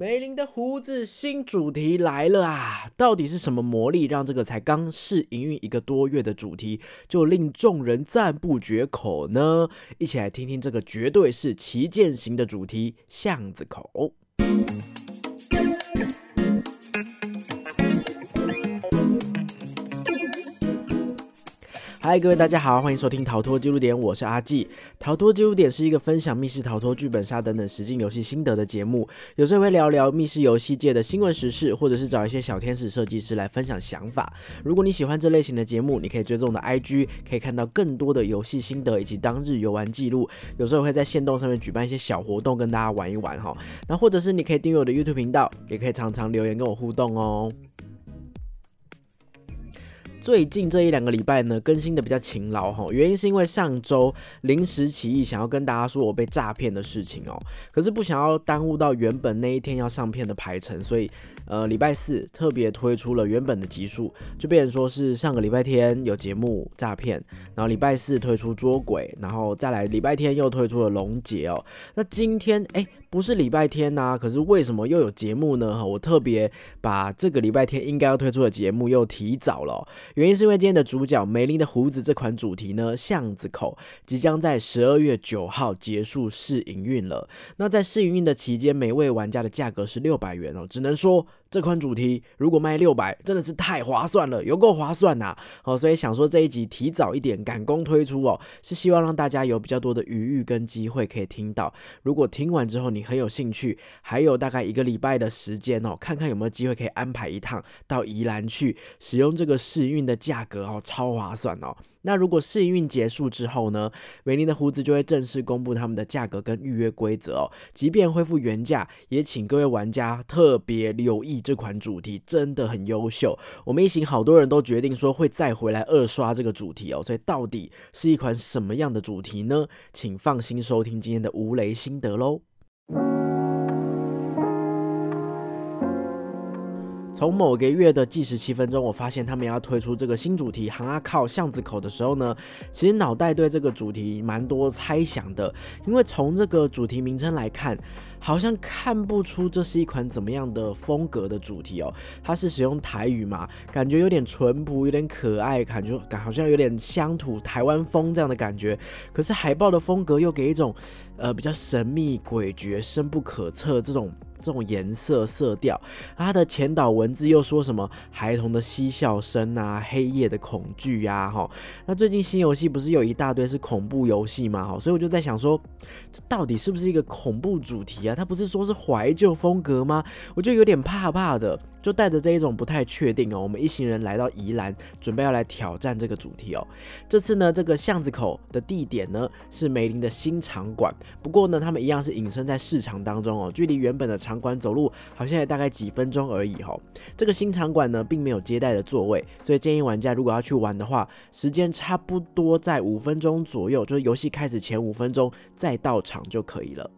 梅林的胡子新主题来了啊！到底是什么魔力让这个才刚试营运一个多月的主题就令众人赞不绝口呢？一起来听听这个绝对是旗舰型的主题——巷子口。嗨，各位大家好，欢迎收听逃脱记录点，我是阿纪。逃脱记录点是一个分享密室逃脱、剧本杀等等实境游戏心得的节目，有时候会聊聊密室游戏界的新闻时事，或者是找一些小天使设计师来分享想法。如果你喜欢这类型的节目，你可以追踪我的 IG，可以看到更多的游戏心得以及当日游玩记录。有时候会在线动上面举办一些小活动，跟大家玩一玩哈。那或者是你可以订阅我的 YouTube 频道，也可以常常留言跟我互动哦。最近这一两个礼拜呢，更新的比较勤劳哈，原因是因为上周临时起意，想要跟大家说我被诈骗的事情哦，可是不想要耽误到原本那一天要上片的排程，所以呃礼拜四特别推出了原本的集数，就变成说是上个礼拜天有节目诈骗，然后礼拜四推出捉鬼，然后再来礼拜天又推出了龙劫哦，那今天哎。不是礼拜天呐，可是为什么又有节目呢？我特别把这个礼拜天应该要推出的节目又提早了，原因是因为今天的主角梅林的胡子这款主题呢，巷子口即将在十二月九号结束试营运了。那在试营运的期间，每位玩家的价格是六百元哦，只能说。这款主题如果卖六百，真的是太划算了，有够划算呐！哦，所以想说这一集提早一点赶工推出哦，是希望让大家有比较多的余裕跟机会可以听到。如果听完之后你很有兴趣，还有大概一个礼拜的时间哦，看看有没有机会可以安排一趟到宜兰去使用这个试运的价格哦，超划算哦。那如果试运结束之后呢，美林的胡子就会正式公布他们的价格跟预约规则哦。即便恢复原价，也请各位玩家特别留意这款主题，真的很优秀。我们一行好多人都决定说会再回来二刷这个主题哦。所以到底是一款什么样的主题呢？请放心收听今天的吴雷心得喽。从某个月的计时七分钟，我发现他们要推出这个新主题“行啊靠巷子口”的时候呢，其实脑袋对这个主题蛮多猜想的。因为从这个主题名称来看，好像看不出这是一款怎么样的风格的主题哦。它是使用台语嘛，感觉有点淳朴，有点可爱，感觉感好像有点乡土台湾风这样的感觉。可是海报的风格又给一种呃比较神秘诡谲、深不可测这种。这种颜色色调，它的前导文字又说什么孩童的嬉笑声啊，黑夜的恐惧呀，哈。那最近新游戏不是有一大堆是恐怖游戏吗？哈，所以我就在想说，这到底是不是一个恐怖主题啊？他不是说是怀旧风格吗？我就有点怕怕的。就带着这一种不太确定哦，我们一行人来到宜兰，准备要来挑战这个主题哦。这次呢，这个巷子口的地点呢是梅林的新场馆，不过呢，他们一样是隐身在市场当中哦，距离原本的场馆走路好像也大概几分钟而已哈。这个新场馆呢，并没有接待的座位，所以建议玩家如果要去玩的话，时间差不多在五分钟左右，就是游戏开始前五分钟再到场就可以了。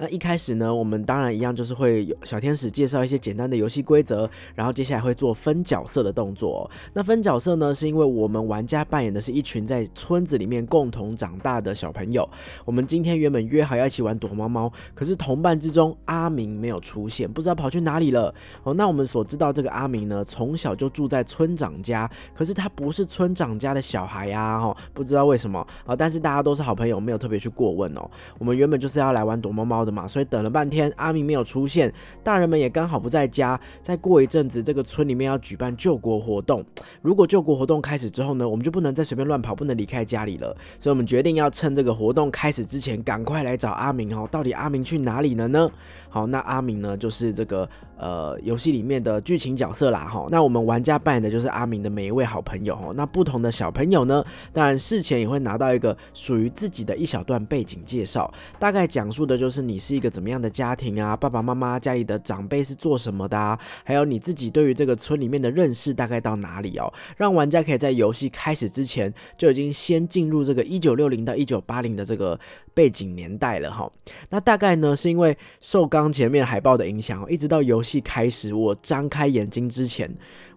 那一开始呢，我们当然一样，就是会有小天使介绍一些简单的游戏规则，然后接下来会做分角色的动作。那分角色呢，是因为我们玩家扮演的是一群在村子里面共同长大的小朋友。我们今天原本约好要一起玩躲猫猫，可是同伴之中阿明没有出现，不知道跑去哪里了。哦，那我们所知道这个阿明呢，从小就住在村长家，可是他不是村长家的小孩呀，哈，不知道为什么啊。但是大家都是好朋友，没有特别去过问哦。我们原本就是要来玩躲猫猫的。嘛，所以等了半天，阿明没有出现，大人们也刚好不在家。再过一阵子，这个村里面要举办救国活动，如果救国活动开始之后呢，我们就不能再随便乱跑，不能离开家里了。所以我们决定要趁这个活动开始之前，赶快来找阿明哦。到底阿明去哪里了呢？好，那阿明呢，就是这个。呃，游戏里面的剧情角色啦，哈，那我们玩家扮演的就是阿明的每一位好朋友，哈，那不同的小朋友呢，当然事前也会拿到一个属于自己的一小段背景介绍，大概讲述的就是你是一个怎么样的家庭啊，爸爸妈妈家里的长辈是做什么的啊，还有你自己对于这个村里面的认识大概到哪里哦，让玩家可以在游戏开始之前就已经先进入这个一九六零到一九八零的这个。背景年代了哈。那大概呢是因为受刚前面海报的影响，一直到游戏戏开始，我张开眼睛之前，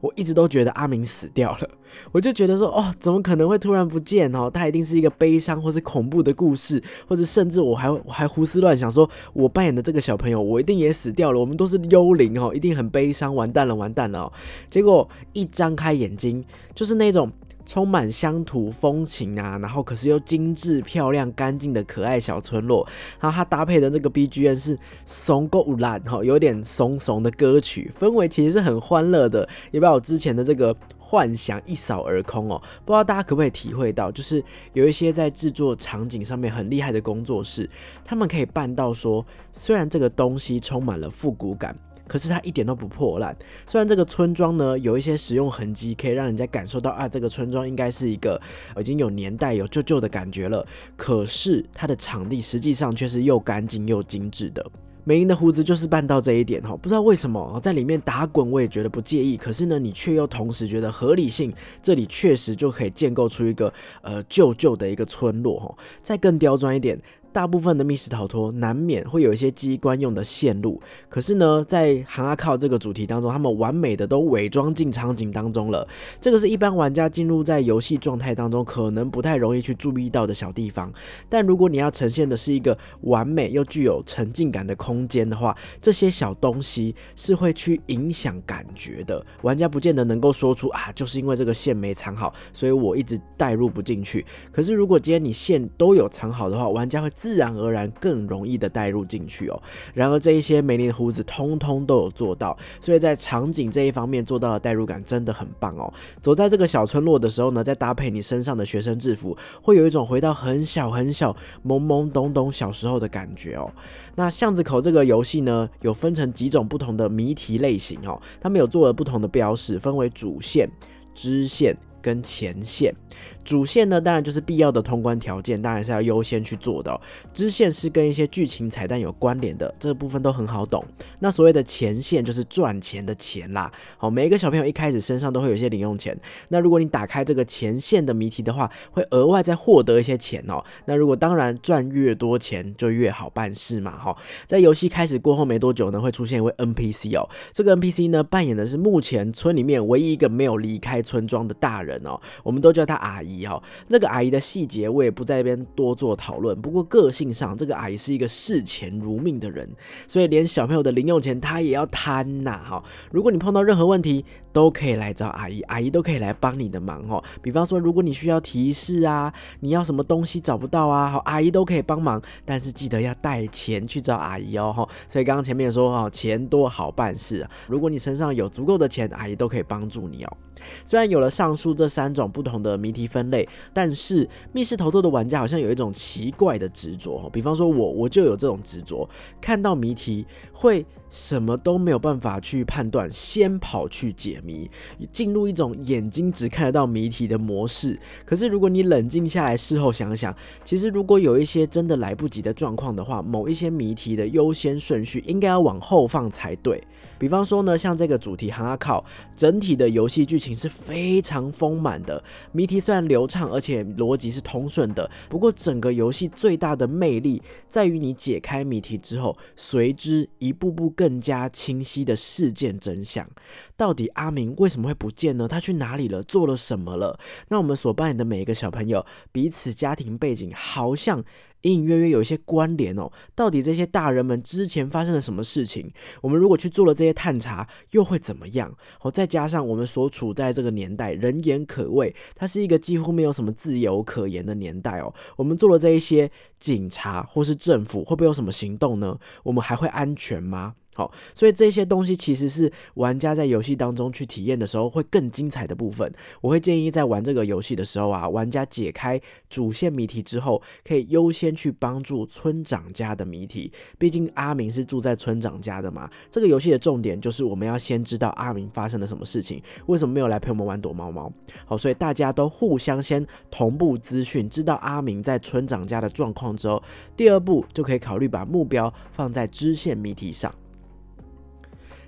我一直都觉得阿明死掉了。我就觉得说，哦，怎么可能会突然不见哦？他一定是一个悲伤或是恐怖的故事，或者甚至我还我还胡思乱想，说我扮演的这个小朋友，我一定也死掉了。我们都是幽灵哦，一定很悲伤，完蛋了，完蛋了哦。结果一张开眼睛，就是那种充满乡土风情啊，然后可是又精致漂亮、干净的可爱小村落。然后它搭配的这个 BGM 是怂够烂哈，有点怂怂的歌曲，氛围其实是很欢乐的，也把我之前的这个。幻想一扫而空哦，不知道大家可不可以体会到，就是有一些在制作场景上面很厉害的工作室，他们可以办到说，虽然这个东西充满了复古感，可是它一点都不破烂。虽然这个村庄呢有一些使用痕迹，可以让人家感受到啊，这个村庄应该是一个已经有年代、有旧旧的感觉了，可是它的场地实际上却是又干净又精致的。梅林的胡子就是办到这一点哈，不知道为什么在里面打滚我也觉得不介意，可是呢，你却又同时觉得合理性，这里确实就可以建构出一个呃旧旧的一个村落哈，再更刁钻一点。大部分的密室逃脱难免会有一些机关用的线路，可是呢，在行阿靠这个主题当中，他们完美的都伪装进场景当中了。这个是一般玩家进入在游戏状态当中可能不太容易去注意到的小地方。但如果你要呈现的是一个完美又具有沉浸感的空间的话，这些小东西是会去影响感觉的。玩家不见得能够说出啊，就是因为这个线没藏好，所以我一直带入不进去。可是如果今天你线都有藏好的话，玩家会。自然而然更容易的带入进去哦。然而这一些美丽的胡子通通都有做到，所以在场景这一方面做到的代入感真的很棒哦。走在这个小村落的时候呢，再搭配你身上的学生制服，会有一种回到很小很小、懵懵懂懂小时候的感觉哦。那巷子口这个游戏呢，有分成几种不同的谜题类型哦，他们有做了不同的标识，分为主线、支线跟前线。主线呢，当然就是必要的通关条件，当然是要优先去做的。支线是跟一些剧情彩蛋有关联的，这个部分都很好懂。那所谓的前线就是赚钱的钱啦。好，每一个小朋友一开始身上都会有一些零用钱。那如果你打开这个前线的谜题的话，会额外再获得一些钱哦。那如果当然赚越多钱就越好办事嘛。哈，在游戏开始过后没多久呢，会出现一位 NPC 哦。这个 NPC 呢，扮演的是目前村里面唯一一个没有离开村庄的大人人哦。我们都叫他阿姨。姨哈，这个阿姨的细节我也不在这边多做讨论。不过个性上，这个阿姨是一个视钱如命的人，所以连小朋友的零用钱她也要贪呐哈。如果你碰到任何问题，都可以来找阿姨，阿姨都可以来帮你的忙哦。比方说，如果你需要提示啊，你要什么东西找不到啊，好，阿姨都可以帮忙。但是记得要带钱去找阿姨哦哈。所以刚刚前面说哦，钱多好办事啊。如果你身上有足够的钱，阿姨都可以帮助你哦。虽然有了上述这三种不同的谜题分类，但是密室逃脱的玩家好像有一种奇怪的执着。比方说，我我就有这种执着，看到谜题会什么都没有办法去判断，先跑去解谜，进入一种眼睛只看得到谜题的模式。可是如果你冷静下来，事后想想，其实如果有一些真的来不及的状况的话，某一些谜题的优先顺序应该要往后放才对。比方说呢，像这个主题《哈考》，整体的游戏剧情是非常丰满的，谜题虽然流畅，而且逻辑是通顺的。不过，整个游戏最大的魅力在于你解开谜题之后，随之一步步更更加清晰的事件真相。到底阿明为什么会不见呢？他去哪里了？做了什么了？那我们所扮演的每一个小朋友，彼此家庭背景好像。隐隐约约有一些关联哦，到底这些大人们之前发生了什么事情？我们如果去做了这些探查，又会怎么样？哦，再加上我们所处在这个年代，人言可畏，它是一个几乎没有什么自由可言的年代哦。我们做了这一些，警察或是政府会不会有什么行动呢？我们还会安全吗？好，所以这些东西其实是玩家在游戏当中去体验的时候会更精彩的部分。我会建议在玩这个游戏的时候啊，玩家解开主线谜题之后，可以优先去帮助村长家的谜题。毕竟阿明是住在村长家的嘛。这个游戏的重点就是我们要先知道阿明发生了什么事情，为什么没有来陪我们玩躲猫猫。好，所以大家都互相先同步资讯，知道阿明在村长家的状况之后，第二步就可以考虑把目标放在支线谜题上。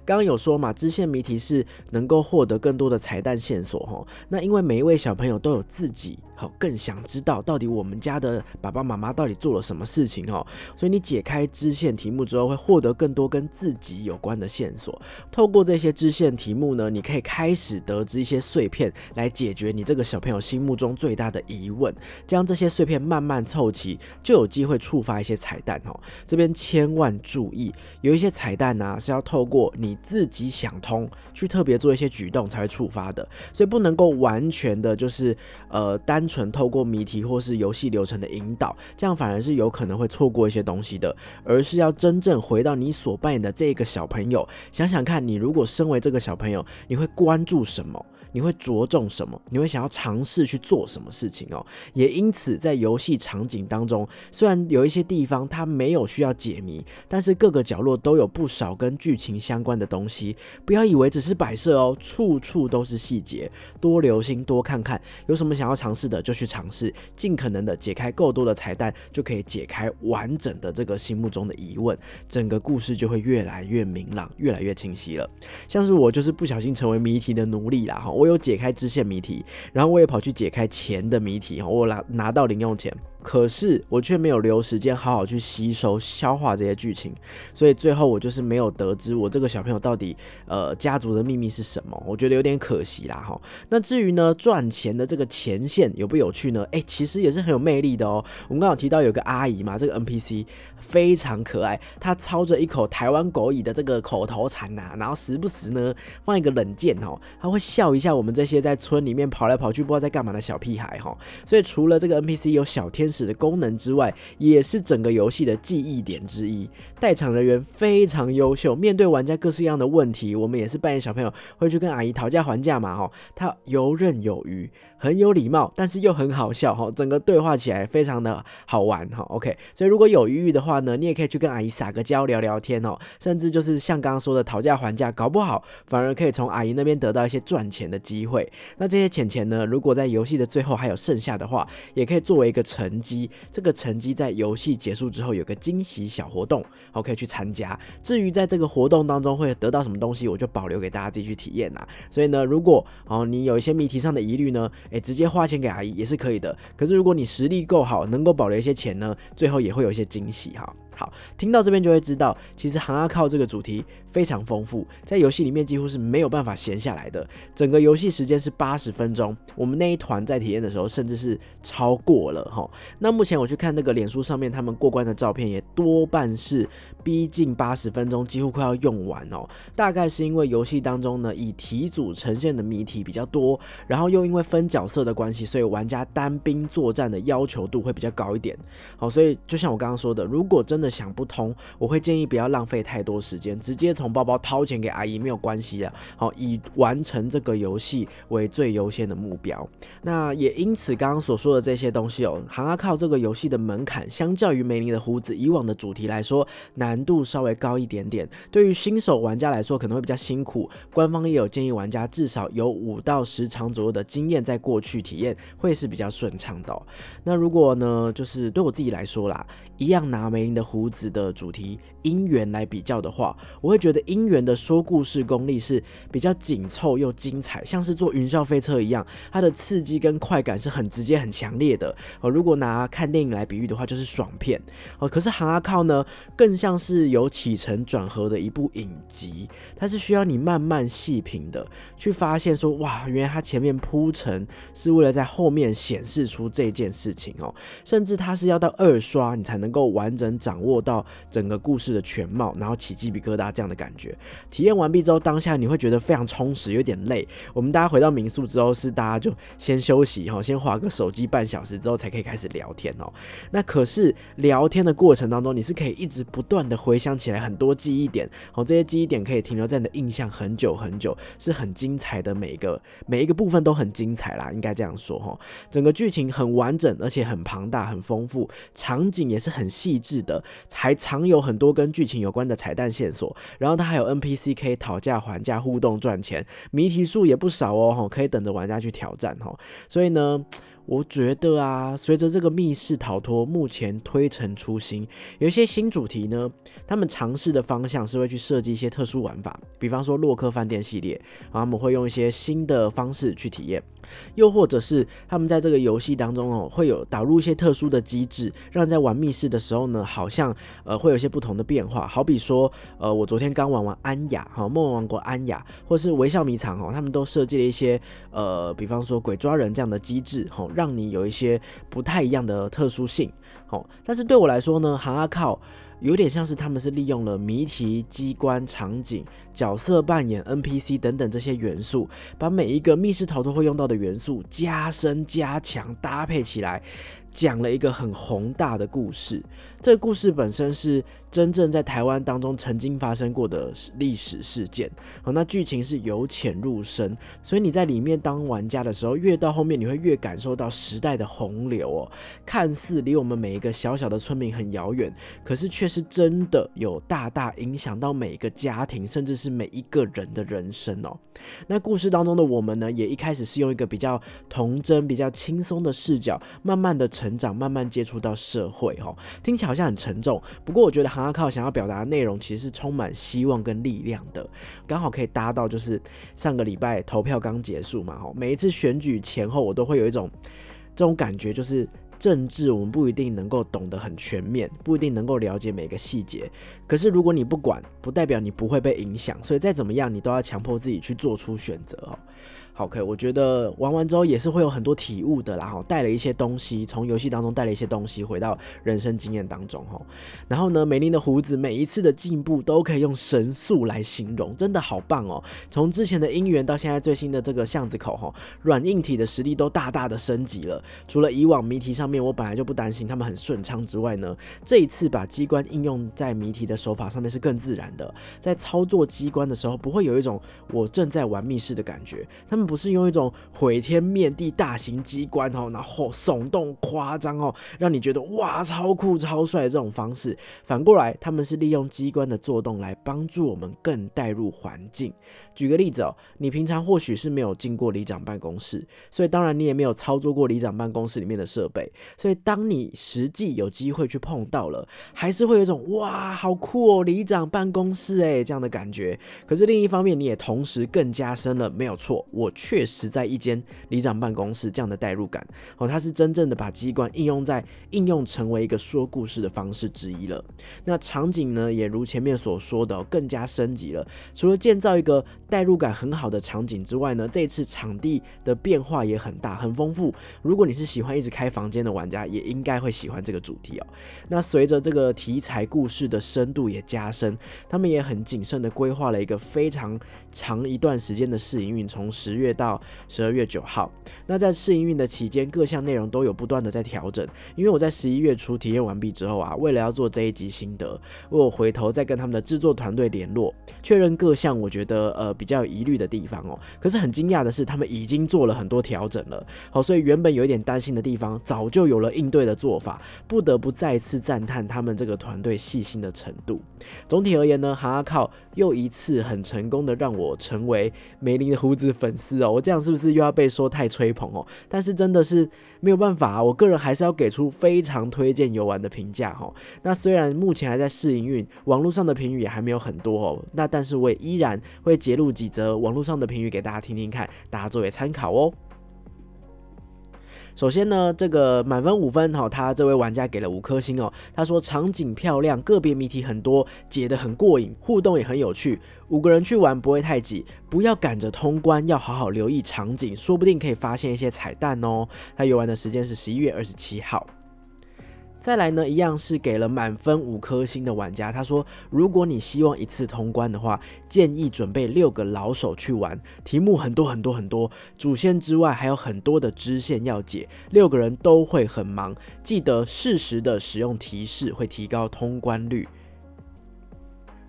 刚刚有说嘛，支线谜题是能够获得更多的彩蛋线索哦。那因为每一位小朋友都有自己好更想知道到底我们家的爸爸妈妈到底做了什么事情哦。所以你解开支线题目之后，会获得更多跟自己有关的线索。透过这些支线题目呢，你可以开始得知一些碎片，来解决你这个小朋友心目中最大的疑问。将这些碎片慢慢凑齐，就有机会触发一些彩蛋哦。这边千万注意，有一些彩蛋呢是要透过你自己想通，去特别做一些举动才会触发的，所以不能够完全的就是呃单纯透过谜题或是游戏流程的引导，这样反而是有可能会错过一些东西的，而是要真正回到你所扮演的这个小朋友，想想看你如果身为这个小朋友，你会关注什么？你会着重什么？你会想要尝试去做什么事情哦？也因此，在游戏场景当中，虽然有一些地方它没有需要解谜，但是各个角落都有不少跟剧情相关的东西。不要以为只是摆设哦，处处都是细节。多留心，多看看，有什么想要尝试的就去尝试，尽可能的解开够多的彩蛋，就可以解开完整的这个心目中的疑问，整个故事就会越来越明朗，越来越清晰了。像是我就是不小心成为谜题的奴隶啦，哈，我。我有解开支线谜题，然后我也跑去解开钱的谜题，我拿拿到零用钱。可是我却没有留时间好好去吸收消化这些剧情，所以最后我就是没有得知我这个小朋友到底呃家族的秘密是什么，我觉得有点可惜啦哈。那至于呢赚钱的这个前线有不有趣呢？哎，其实也是很有魅力的哦。我们刚好提到有个阿姨嘛，这个 NPC 非常可爱，她操着一口台湾狗语的这个口头禅呐，然后时不时呢放一个冷箭哦，她会笑一下我们这些在村里面跑来跑去不知道在干嘛的小屁孩哈。所以除了这个 NPC 有小天使的功能之外，也是整个游戏的记忆点之一。代场人员非常优秀，面对玩家各式各样的问题，我们也是扮演小朋友会去跟阿姨讨价还价嘛，哈，他游刃有余。很有礼貌，但是又很好笑哈，整个对话起来非常的好玩哈。OK，所以如果有余裕的话呢，你也可以去跟阿姨撒个娇聊聊天哦，甚至就是像刚刚说的讨价还价，搞不好反而可以从阿姨那边得到一些赚钱的机会。那这些钱钱呢，如果在游戏的最后还有剩下的话，也可以作为一个成绩。这个成绩在游戏结束之后有个惊喜小活动好可以去参加。至于在这个活动当中会得到什么东西，我就保留给大家自己去体验啦。所以呢，如果哦你有一些谜题上的疑虑呢，诶，直接花钱给阿姨也是可以的。可是如果你实力够好，能够保留一些钱呢，最后也会有一些惊喜哈。好，听到这边就会知道，其实行阿靠这个主题非常丰富，在游戏里面几乎是没有办法闲下来的。整个游戏时间是八十分钟，我们那一团在体验的时候，甚至是超过了哈。那目前我去看那个脸书上面他们过关的照片，也多半是逼近八十分钟，几乎快要用完哦。大概是因为游戏当中呢，以题组呈现的谜题比较多，然后又因为分角色的关系，所以玩家单兵作战的要求度会比较高一点。好，所以就像我刚刚说的，如果真的想不通，我会建议不要浪费太多时间，直接从包包掏钱给阿姨没有关系的。好，以完成这个游戏为最优先的目标。那也因此，刚刚所说的这些东西哦，行阿靠这个游戏的门槛，相较于梅林的胡子以往的主题来说，难度稍微高一点点。对于新手玩家来说，可能会比较辛苦。官方也有建议玩家至少有五到十场左右的经验，在过去体验会是比较顺畅的。那如果呢，就是对我自己来说啦。一样拿梅林的胡子的主题姻缘来比较的话，我会觉得姻缘的说故事功力是比较紧凑又精彩，像是坐云霄飞车一样，它的刺激跟快感是很直接很强烈的。哦，如果拿看电影来比喻的话，就是爽片。哦，可是行阿靠呢，更像是有起承转合的一部影集，它是需要你慢慢细品的，去发现说，哇，原来它前面铺陈是为了在后面显示出这件事情哦，甚至它是要到二刷你才。能够完整掌握握到整个故事的全貌，然后起鸡皮疙瘩这样的感觉。体验完毕之后，当下你会觉得非常充实，有点累。我们大家回到民宿之后，是大家就先休息哈，先划个手机半小时之后，才可以开始聊天哦。那可是聊天的过程当中，你是可以一直不断的回想起来很多记忆点哦，这些记忆点可以停留在你的印象很久很久，是很精彩的。每一个每一个部分都很精彩啦，应该这样说哈。整个剧情很完整，而且很庞大、很丰富，场景也是。很细致的，还藏有很多跟剧情有关的彩蛋线索。然后它还有 NPC 可以讨价还价、互动赚钱，谜题数也不少哦，可以等着玩家去挑战哈。所以呢。我觉得啊，随着这个密室逃脱目前推陈出新，有一些新主题呢，他们尝试的方向是会去设计一些特殊玩法，比方说洛克饭店系列，然后他们会用一些新的方式去体验。又或者是他们在这个游戏当中哦，会有导入一些特殊的机制，让在玩密室的时候呢，好像呃会有一些不同的变化。好比说，呃，我昨天刚玩完安雅哈，梦王国安雅，或是微笑迷藏哦，他们都设计了一些呃，比方说鬼抓人这样的机制，吼，让你有一些不太一样的特殊性。好，但是对我来说呢，行阿靠。有点像是他们是利用了谜题、机关、场景、角色扮演、NPC 等等这些元素，把每一个密室逃脱会用到的元素加深、加强、搭配起来。讲了一个很宏大的故事，这个故事本身是真正在台湾当中曾经发生过的历史事件。好，那剧情是由浅入深，所以你在里面当玩家的时候，越到后面你会越感受到时代的洪流哦。看似离我们每一个小小的村民很遥远，可是却是真的有大大影响到每一个家庭，甚至是每一个人的人生哦。那故事当中的我们呢，也一开始是用一个比较童真、比较轻松的视角，慢慢的成。长慢慢接触到社会，哈，听起来好像很沉重。不过我觉得行阿靠想要表达的内容其实是充满希望跟力量的，刚好可以搭到就是上个礼拜投票刚结束嘛，哈，每一次选举前后我都会有一种这种感觉，就是政治我们不一定能够懂得很全面，不一定能够了解每个细节。可是如果你不管，不代表你不会被影响，所以再怎么样，你都要强迫自己去做出选择，哦。好，可以，我觉得玩完之后也是会有很多体悟的啦，哈，带了一些东西，从游戏当中带了一些东西回到人生经验当中，哈。然后呢，美玲的胡子每一次的进步都可以用神速来形容，真的好棒哦。从之前的姻缘到现在最新的这个巷子口，哈，软硬体的实力都大大的升级了。除了以往谜题上面我本来就不担心他们很顺畅之外呢，这一次把机关应用在谜题的手法上面是更自然的，在操作机关的时候不会有一种我正在玩密室的感觉，他们。不是用一种毁天灭地大型机关哦，然后耸动夸张哦，让你觉得哇超酷超帅的这种方式。反过来，他们是利用机关的作动来帮助我们更带入环境。举个例子哦，你平常或许是没有进过里长办公室，所以当然你也没有操作过里长办公室里面的设备。所以当你实际有机会去碰到了，还是会有一种哇好酷哦，里长办公室诶这样的感觉。可是另一方面，你也同时更加深了没有错我。确实在一间里长办公室这样的代入感哦，它是真正的把机关应用在应用成为一个说故事的方式之一了。那场景呢，也如前面所说的，更加升级了。除了建造一个代入感很好的场景之外呢，这次场地的变化也很大，很丰富。如果你是喜欢一直开房间的玩家，也应该会喜欢这个主题哦。那随着这个题材故事的深度也加深，他们也很谨慎的规划了一个非常长一段时间的试营运，从十月。月到十二月九号，那在试营运的期间，各项内容都有不断的在调整。因为我在十一月初体验完毕之后啊，为了要做这一集心得，我回头再跟他们的制作团队联络，确认各项我觉得呃比较有疑虑的地方哦。可是很惊讶的是，他们已经做了很多调整了。好，所以原本有一点担心的地方，早就有了应对的做法，不得不再次赞叹他们这个团队细心的程度。总体而言呢，哈阿靠又一次很成功的让我成为梅林的胡子粉丝。哦，我这样是不是又要被说太吹捧哦？但是真的是没有办法，我个人还是要给出非常推荐游玩的评价哦。那虽然目前还在试营运，网络上的评语也还没有很多哦，那但是我也依然会截录几则网络上的评语给大家听听看，大家作为参考哦。首先呢，这个满分五分哈，他这位玩家给了五颗星哦。他说场景漂亮，个别谜题很多，解得很过瘾，互动也很有趣。五个人去玩不会太挤，不要赶着通关，要好好留意场景，说不定可以发现一些彩蛋哦。他游玩的时间是十一月二十七号。再来呢，一样是给了满分五颗星的玩家。他说，如果你希望一次通关的话，建议准备六个老手去玩。题目很多很多很多，主线之外还有很多的支线要解，六个人都会很忙。记得适时的使用提示，会提高通关率。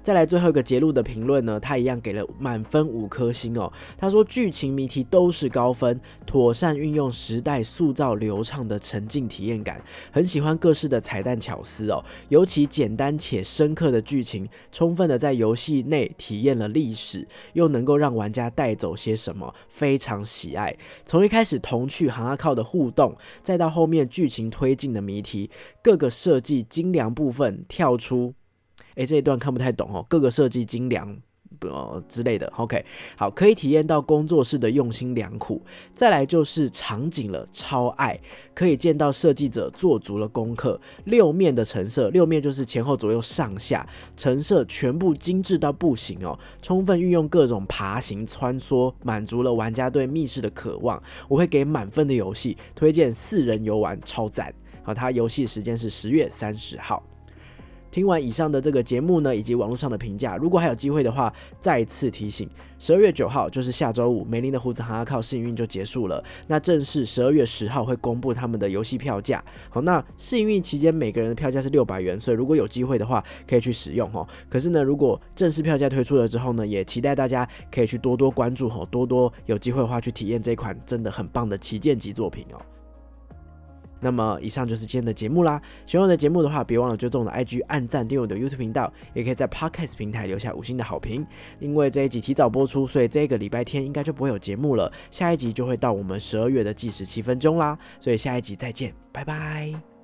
再来最后一个节录的评论呢，他一样给了满分五颗星哦。他说剧情谜题都是高分，妥善运用时代塑造流畅的沉浸体验感，很喜欢各式的彩蛋巧思哦。尤其简单且深刻的剧情，充分的在游戏内体验了历史，又能够让玩家带走些什么，非常喜爱。从一开始童趣行阿靠的互动，再到后面剧情推进的谜题，各个设计精良部分跳出。诶，这一段看不太懂哦。各个设计精良呃之类的。OK，好，可以体验到工作室的用心良苦。再来就是场景了，超爱，可以见到设计者做足了功课。六面的成色，六面就是前后左右上下成色全部精致到不行哦，充分运用各种爬行穿梭，满足了玩家对密室的渴望。我会给满分的游戏，推荐四人游玩，超赞。好，它游戏时间是十月三十号。听完以上的这个节目呢，以及网络上的评价，如果还有机会的话，再次提醒，十二月九号就是下周五，梅林的胡子行要靠试营运就结束了。那正式十二月十号会公布他们的游戏票价。好，那试营运期间每个人的票价是六百元，所以如果有机会的话，可以去使用哦。可是呢，如果正式票价推出了之后呢，也期待大家可以去多多关注哦，多多有机会的话去体验这款真的很棒的旗舰级作品哦。那么以上就是今天的节目啦。喜欢我的节目的话，别忘了追踪我的 IG、按赞、订阅我的 YouTube 频道，也可以在 Podcast 平台留下五星的好评。因为这一集提早播出，所以这个礼拜天应该就不会有节目了。下一集就会到我们十二月的计时七分钟啦。所以下一集再见，拜拜。